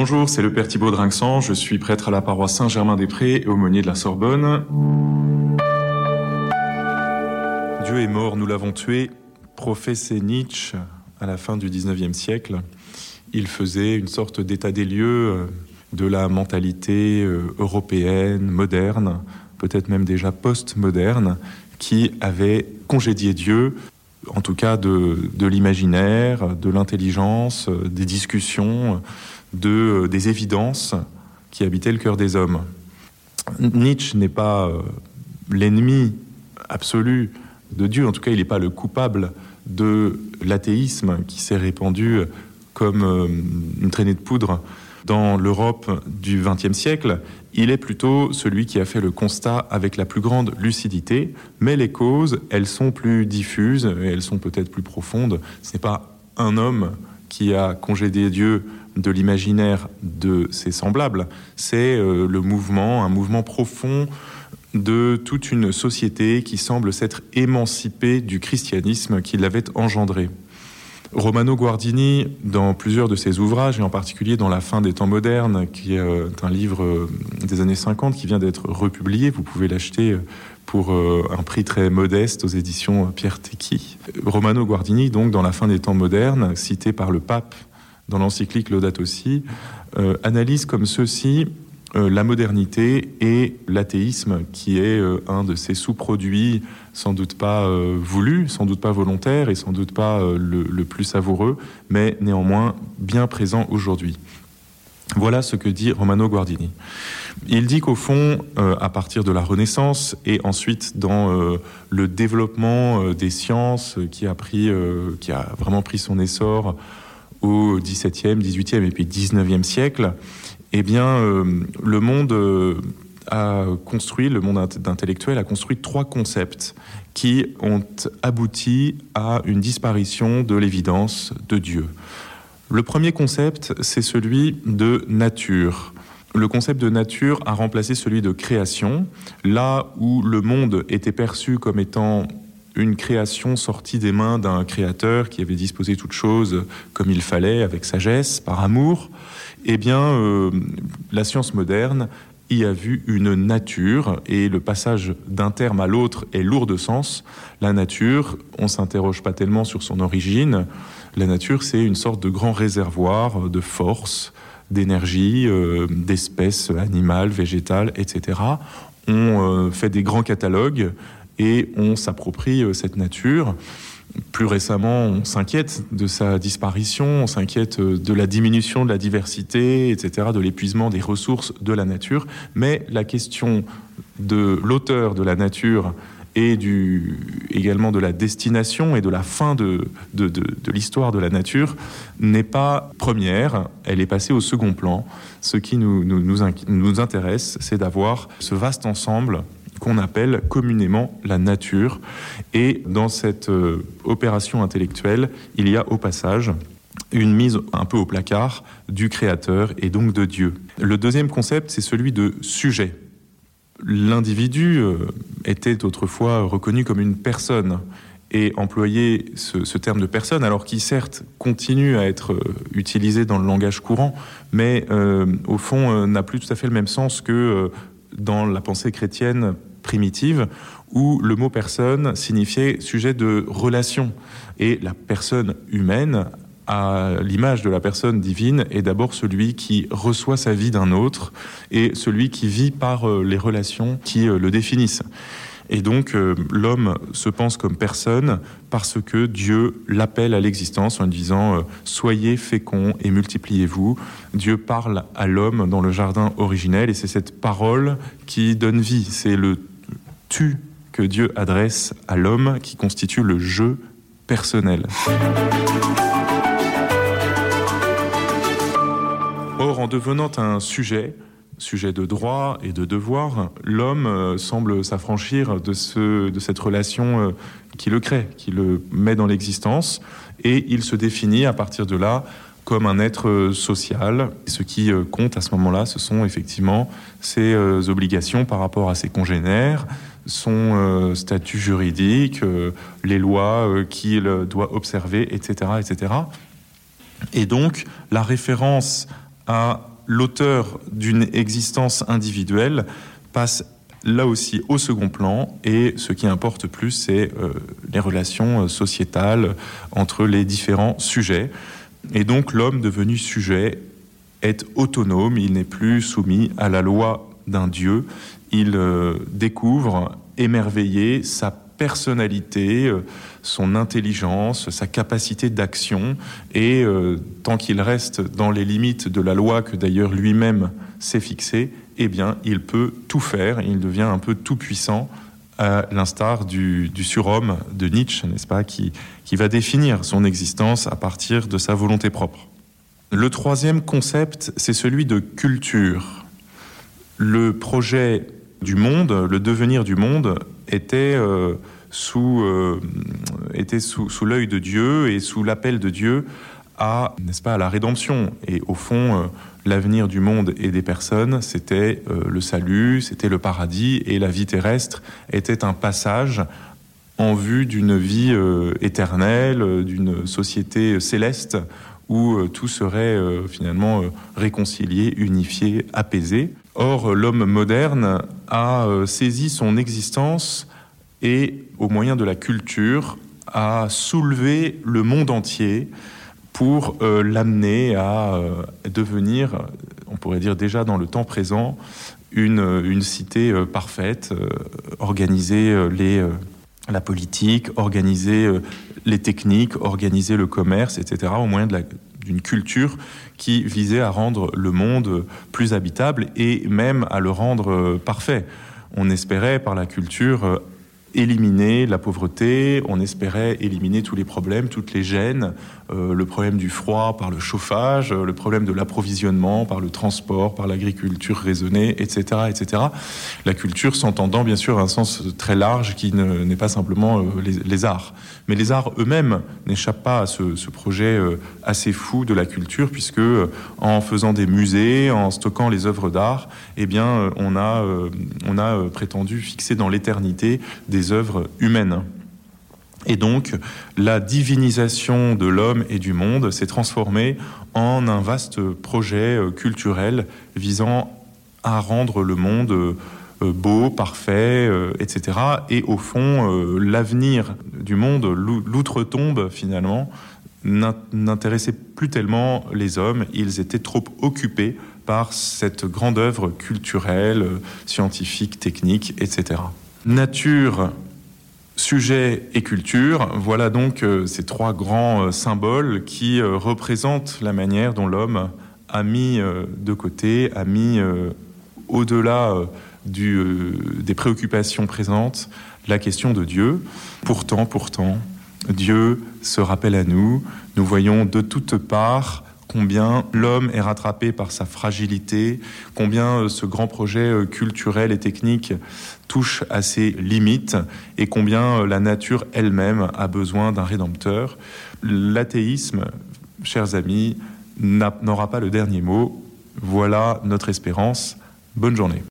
Bonjour, c'est le Père Thibaut Drinxan, je suis prêtre à la paroisse Saint-Germain-des-Prés et aumônier de la Sorbonne. Dieu est mort, nous l'avons tué, professait Nietzsche à la fin du 19e siècle. Il faisait une sorte d'état des lieux euh, de la mentalité euh, européenne, moderne, peut-être même déjà post-moderne, qui avait congédié Dieu, en tout cas de, l'imaginaire, de l'intelligence, euh, des discussions de, euh, des évidences qui habitaient le cœur des hommes. Nietzsche n'est pas euh, l'ennemi absolu de Dieu, en tout cas il n'est pas le coupable de l'athéisme qui s'est répandu comme une traînée de poudre dans l'Europe du XXe siècle, il est plutôt celui qui a fait le constat avec la plus grande lucidité, mais les causes, elles sont plus diffuses et elles sont peut-être plus profondes. Ce n'est pas un homme qui a congédié Dieu de l'imaginaire de ses semblables, c'est euh, le mouvement, un mouvement profond de toute une société qui semble s'être émancipée du christianisme qui l'avait engendré. Romano Guardini, dans plusieurs de ses ouvrages, et en particulier dans La fin des temps modernes, qui est euh, un livre euh, des années 50 qui vient d'être republié, vous pouvez l'acheter pour un prix très modeste aux éditions Pierre Tecky. Romano Guardini, donc, dans La fin des temps modernes, cité par le pape dans l'encyclique Laudato Si, euh, analyse comme ceci euh, la modernité et l'athéisme, qui est euh, un de ces sous-produits sans doute pas voulus, sans doute pas volontaires et sans doute pas le, plus savoureux, mais néanmoins bien présent aujourd'hui. Voilà ce que dit Romano Guardini. Il dit qu'au fond, euh, à partir de la Renaissance et ensuite dans euh, le développement des sciences qui a, pris, qui a vraiment pris son essor au XVIIe, XVIIIe et puis XIXe siècle, eh bien, euh, le monde euh, a construit, le monde intellectuel a construit trois concepts qui ont abouti à une disparition de l'évidence de Dieu. Le premier concept, c'est celui de nature. Le concept de nature a remplacé celui de création, là où le monde était perçu comme étant une création sortie des mains d'un créateur qui avait disposé toutes choses comme il fallait, avec sagesse, par amour, eh bien, euh, la science moderne y a vu une nature, et le passage d'un terme à l'autre est lourd de sens. La nature, on s'interroge pas tellement sur son origine. La nature, c'est une sorte de grand réservoir de force, d'énergie, euh, d'espèces animales, végétales, etc. On euh, fait des grands catalogues et on s'approprie euh, cette nature. Plus récemment, on s'inquiète de sa disparition, on s'inquiète euh, de la diminution de la diversité, etc., de l'épuisement des ressources de la nature. Mais la question de l'auteur de la nature et également de la destination et de la fin de, l'histoire de la nature n'est pas première, elle est passée au second plan. Ce qui nous, nous intéresse, c'est d'avoir ce vaste ensemble qu'on appelle communément la nature. Et dans cette euh, opération intellectuelle, il y a au passage une mise un peu au placard du créateur et donc de Dieu. Le deuxième concept, c'est celui de sujet. L'individu euh, était autrefois reconnu comme une personne et employer ce, terme de personne, alors qui certes continue à être euh, utilisé dans le langage courant, mais au fond n'a plus tout à fait le même sens que dans la pensée chrétienne primitive, où le mot personne signifiait sujet de relation. Et la personne humaine, à l'image de la personne divine, est d'abord celui qui reçoit sa vie d'un autre et celui qui vit par euh, les relations qui euh, le définissent. Et donc euh, l'homme se pense comme personne parce que Dieu l'appelle à l'existence en disant euh, soyez féconds et multipliez-vous. Dieu parle à l'homme dans le jardin originel et c'est cette parole qui donne vie. C'est le tu que Dieu adresse à l'homme qui constitue le jeu personnel. Or, en devenant un sujet, sujet de droit et de devoir, l'homme euh, semble s'affranchir de, ce, de cette relation euh, qui le crée, qui le met dans l'existence, et il se définit à partir de là comme un être social. Et ce qui euh, compte à ce moment-là, ce sont effectivement ses euh, obligations par rapport à ses congénères, son euh, statut juridique, euh, les lois euh, qu'il doit observer, etc., etc. Et donc, la référence à l'auteur d'une existence individuelle passe là aussi au second plan et ce qui importe plus, c'est euh, les relations euh, sociétales entre les différents sujets. Et donc l'homme devenu sujet est autonome, il n'est plus soumis à la loi d'un Dieu, il euh, découvre émerveillé sa personnalité, son intelligence, sa capacité d'action, et tant qu'il reste dans les limites de la loi que d'ailleurs lui-même s'est fixée, eh bien, il peut tout faire, il devient un peu tout puissant, à l'instar du, surhomme de Nietzsche, n'est-ce pas, qui, qui va définir son existence à partir de sa volonté propre. Le troisième concept, c'est celui de culture. Le projet du monde, le devenir du monde, était euh, sous, euh, était sous, sous l'œil de Dieu et sous l'appel de Dieu à, n'est-ce pas, à la rédemption. Et au fond, euh, l'avenir du monde et des personnes, c'était euh, le salut, c'était le paradis, et la vie terrestre était un passage en vue d'une vie euh, éternelle, d'une société céleste où tout serait finalement réconcilié, unifié, apaisé. Or, l'homme moderne a saisi son existence et, au moyen de la culture, a soulevé le monde entier pour euh, l'amener à euh, devenir, on pourrait dire déjà dans le temps présent, une, une cité euh, parfaite, organiser la politique, organiser les techniques, organiser le commerce, etc., au moyen d'une culture qui visait à rendre le monde plus habitable et même à le rendre parfait. On espérait par la culture éliminer la pauvreté, on espérait éliminer tous les problèmes, toutes les gênes, euh, le problème du froid par le chauffage, le problème de l'approvisionnement par le transport, par l'agriculture raisonnée, etc., etc. La culture s'entendant bien sûr un sens très large qui n'est pas simplement euh, les, arts. Mais les arts eux-mêmes n'échappent pas à ce, projet euh, assez fou de la culture, puisque en faisant des musées, en stockant les œuvres d'art, eh bien, on a, on a prétendu fixer dans l'éternité des œuvres humaines. Et donc, la divinisation de l'homme et du monde s'est transformée en un vaste projet euh, culturel visant à rendre le monde euh, beau, parfait, euh, etc. Et au fond, l'avenir du monde, l'outre-tombe finalement, n'intéressait plus tellement les hommes. Ils étaient trop occupés par cette grande œuvre culturelle, scientifique, technique, etc. Nature Sujet et culture, voilà donc euh, ces trois grands euh, symboles qui euh, représentent la manière dont l'homme a mis de côté, a mis au-delà des préoccupations présentes la question de Dieu. Pourtant, pourtant, Dieu se rappelle à nous, nous voyons de toutes parts combien l'homme est rattrapé par sa fragilité, combien euh, ce grand projet euh, culturel et technique touche à ses limites et combien euh, la nature elle-même a besoin d'un rédempteur. L'athéisme, chers amis, n'aura pas le dernier mot. Voilà notre espérance. Bonne journée.